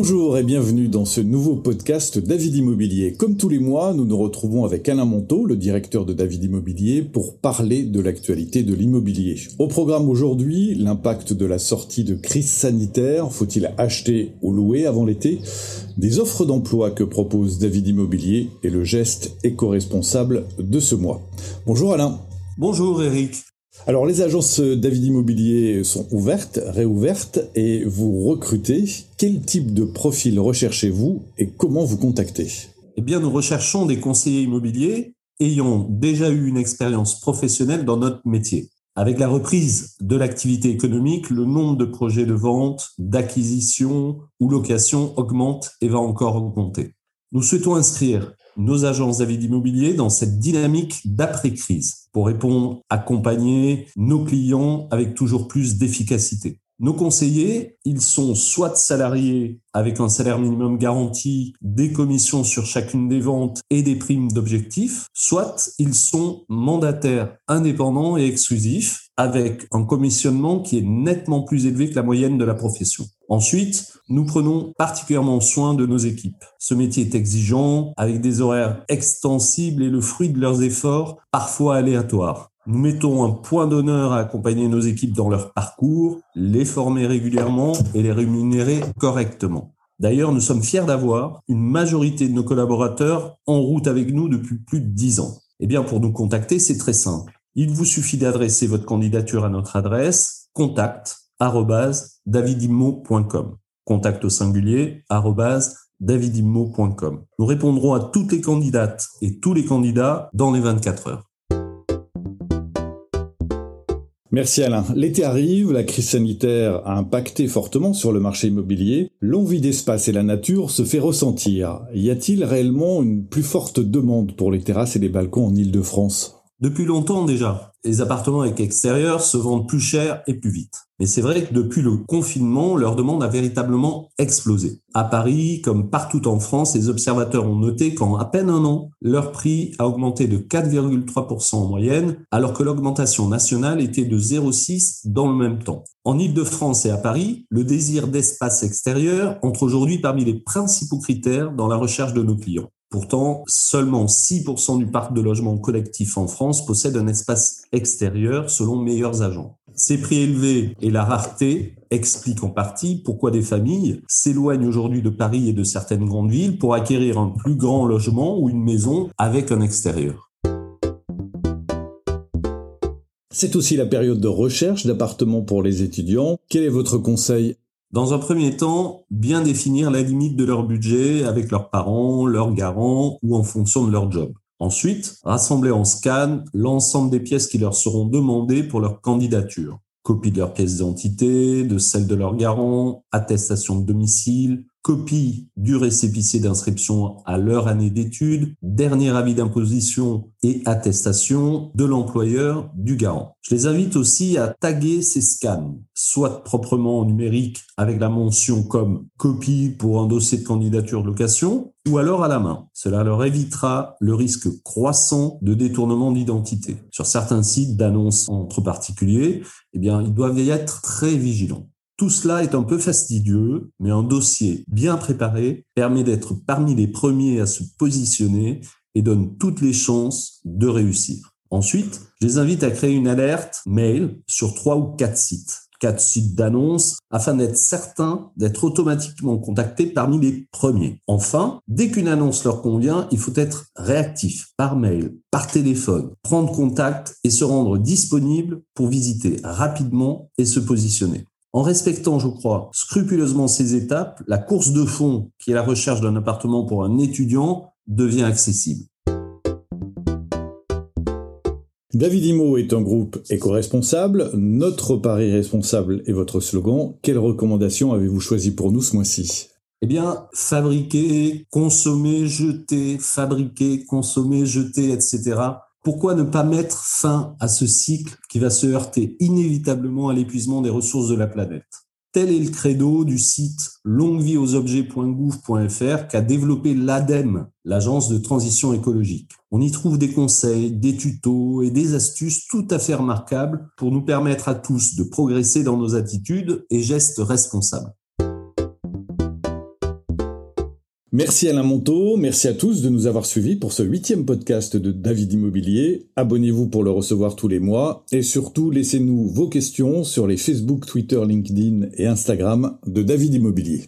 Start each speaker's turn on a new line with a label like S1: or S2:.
S1: Bonjour et bienvenue dans ce nouveau podcast David Immobilier. Comme tous les mois, nous nous retrouvons avec Alain Monteau, le directeur de David Immobilier, pour parler de l'actualité de l'immobilier. Au programme aujourd'hui, l'impact de la sortie de crise sanitaire, faut-il acheter ou louer avant l'été, des offres d'emploi que propose David Immobilier et le geste éco-responsable de ce mois. Bonjour Alain.
S2: Bonjour Eric.
S1: Alors les agences David Immobilier sont ouvertes, réouvertes et vous recrutez. Quel type de profil recherchez-vous et comment vous contactez?
S2: Eh bien nous recherchons des conseillers immobiliers ayant déjà eu une expérience professionnelle dans notre métier. Avec la reprise de l'activité économique, le nombre de projets de vente, d'acquisition ou location augmente et va encore augmenter. Nous souhaitons inscrire nos agences David Immobilier dans cette dynamique d'après-crise pour répondre, accompagner nos clients avec toujours plus d'efficacité. Nos conseillers, ils sont soit salariés avec un salaire minimum garanti, des commissions sur chacune des ventes et des primes d'objectifs, soit ils sont mandataires indépendants et exclusifs avec un commissionnement qui est nettement plus élevé que la moyenne de la profession. Ensuite, nous prenons particulièrement soin de nos équipes. Ce métier est exigeant, avec des horaires extensibles et le fruit de leurs efforts, parfois aléatoires. Nous mettons un point d'honneur à accompagner nos équipes dans leur parcours, les former régulièrement et les rémunérer correctement. D'ailleurs, nous sommes fiers d'avoir une majorité de nos collaborateurs en route avec nous depuis plus de dix ans. Eh bien, pour nous contacter, c'est très simple. Il vous suffit d'adresser votre candidature à notre adresse contact davidimmo.com. Contact au singulier davidimmo.com. Nous répondrons à toutes les candidates et tous les candidats dans les 24 heures.
S1: Merci Alain. L'été arrive, la crise sanitaire a impacté fortement sur le marché immobilier. L'envie d'espace et la nature se fait ressentir. Y a-t-il réellement une plus forte demande pour les terrasses et les balcons en Ile-de-France
S2: depuis longtemps déjà, les appartements avec extérieur se vendent plus cher et plus vite. Mais c'est vrai que depuis le confinement, leur demande a véritablement explosé. À Paris, comme partout en France, les observateurs ont noté qu'en à peine un an, leur prix a augmenté de 4,3% en moyenne, alors que l'augmentation nationale était de 0,6 dans le même temps. En Ile-de-France et à Paris, le désir d'espace extérieur entre aujourd'hui parmi les principaux critères dans la recherche de nos clients. Pourtant, seulement 6% du parc de logements collectifs en France possède un espace extérieur selon meilleurs agents. Ces prix élevés et la rareté expliquent en partie pourquoi des familles s'éloignent aujourd'hui de Paris et de certaines grandes villes pour acquérir un plus grand logement ou une maison avec un extérieur.
S1: C'est aussi la période de recherche d'appartements pour les étudiants. Quel est votre conseil
S2: dans un premier temps, bien définir la limite de leur budget avec leurs parents, leurs garants ou en fonction de leur job. Ensuite, rassembler en scan l'ensemble des pièces qui leur seront demandées pour leur candidature. Copie de leur pièce d'identité, de celle de leur garant, attestation de domicile, copie du récépissé d'inscription à leur année d'études, dernier avis d'imposition et attestation de l'employeur du garant. Je les invite aussi à taguer ces scans, soit proprement en numérique avec la mention comme copie pour un dossier de candidature de location, ou alors à la main. Cela leur évitera le risque croissant de détournement d'identité. Sur certains sites d'annonces entre particuliers, eh bien, ils doivent y être très vigilants. Tout cela est un peu fastidieux, mais un dossier bien préparé permet d'être parmi les premiers à se positionner et donne toutes les chances de réussir. Ensuite, je les invite à créer une alerte mail sur trois ou quatre sites quatre sites d'annonces afin d'être certain d'être automatiquement contacté parmi les premiers. Enfin, dès qu'une annonce leur convient, il faut être réactif par mail, par téléphone, prendre contact et se rendre disponible pour visiter rapidement et se positionner. En respectant, je crois, scrupuleusement ces étapes, la course de fond, qui est la recherche d'un appartement pour un étudiant, devient accessible.
S1: David Imo est un groupe éco-responsable. Notre pari responsable est votre slogan. Quelles recommandations avez-vous choisi pour nous ce mois-ci?
S2: Eh bien, fabriquer, consommer, jeter, fabriquer, consommer, jeter, etc. Pourquoi ne pas mettre fin à ce cycle qui va se heurter inévitablement à l'épuisement des ressources de la planète? Tel est le credo du site longuevieauxobjets.gouv.fr qu'a développé l'ADEME, l'agence de transition écologique. On y trouve des conseils, des tutos et des astuces tout à fait remarquables pour nous permettre à tous de progresser dans nos attitudes et gestes responsables.
S1: Merci Alain Monteau, merci à tous de nous avoir suivis pour ce huitième podcast de David Immobilier. Abonnez-vous pour le recevoir tous les mois et surtout laissez-nous vos questions sur les Facebook, Twitter, LinkedIn et Instagram de David Immobilier.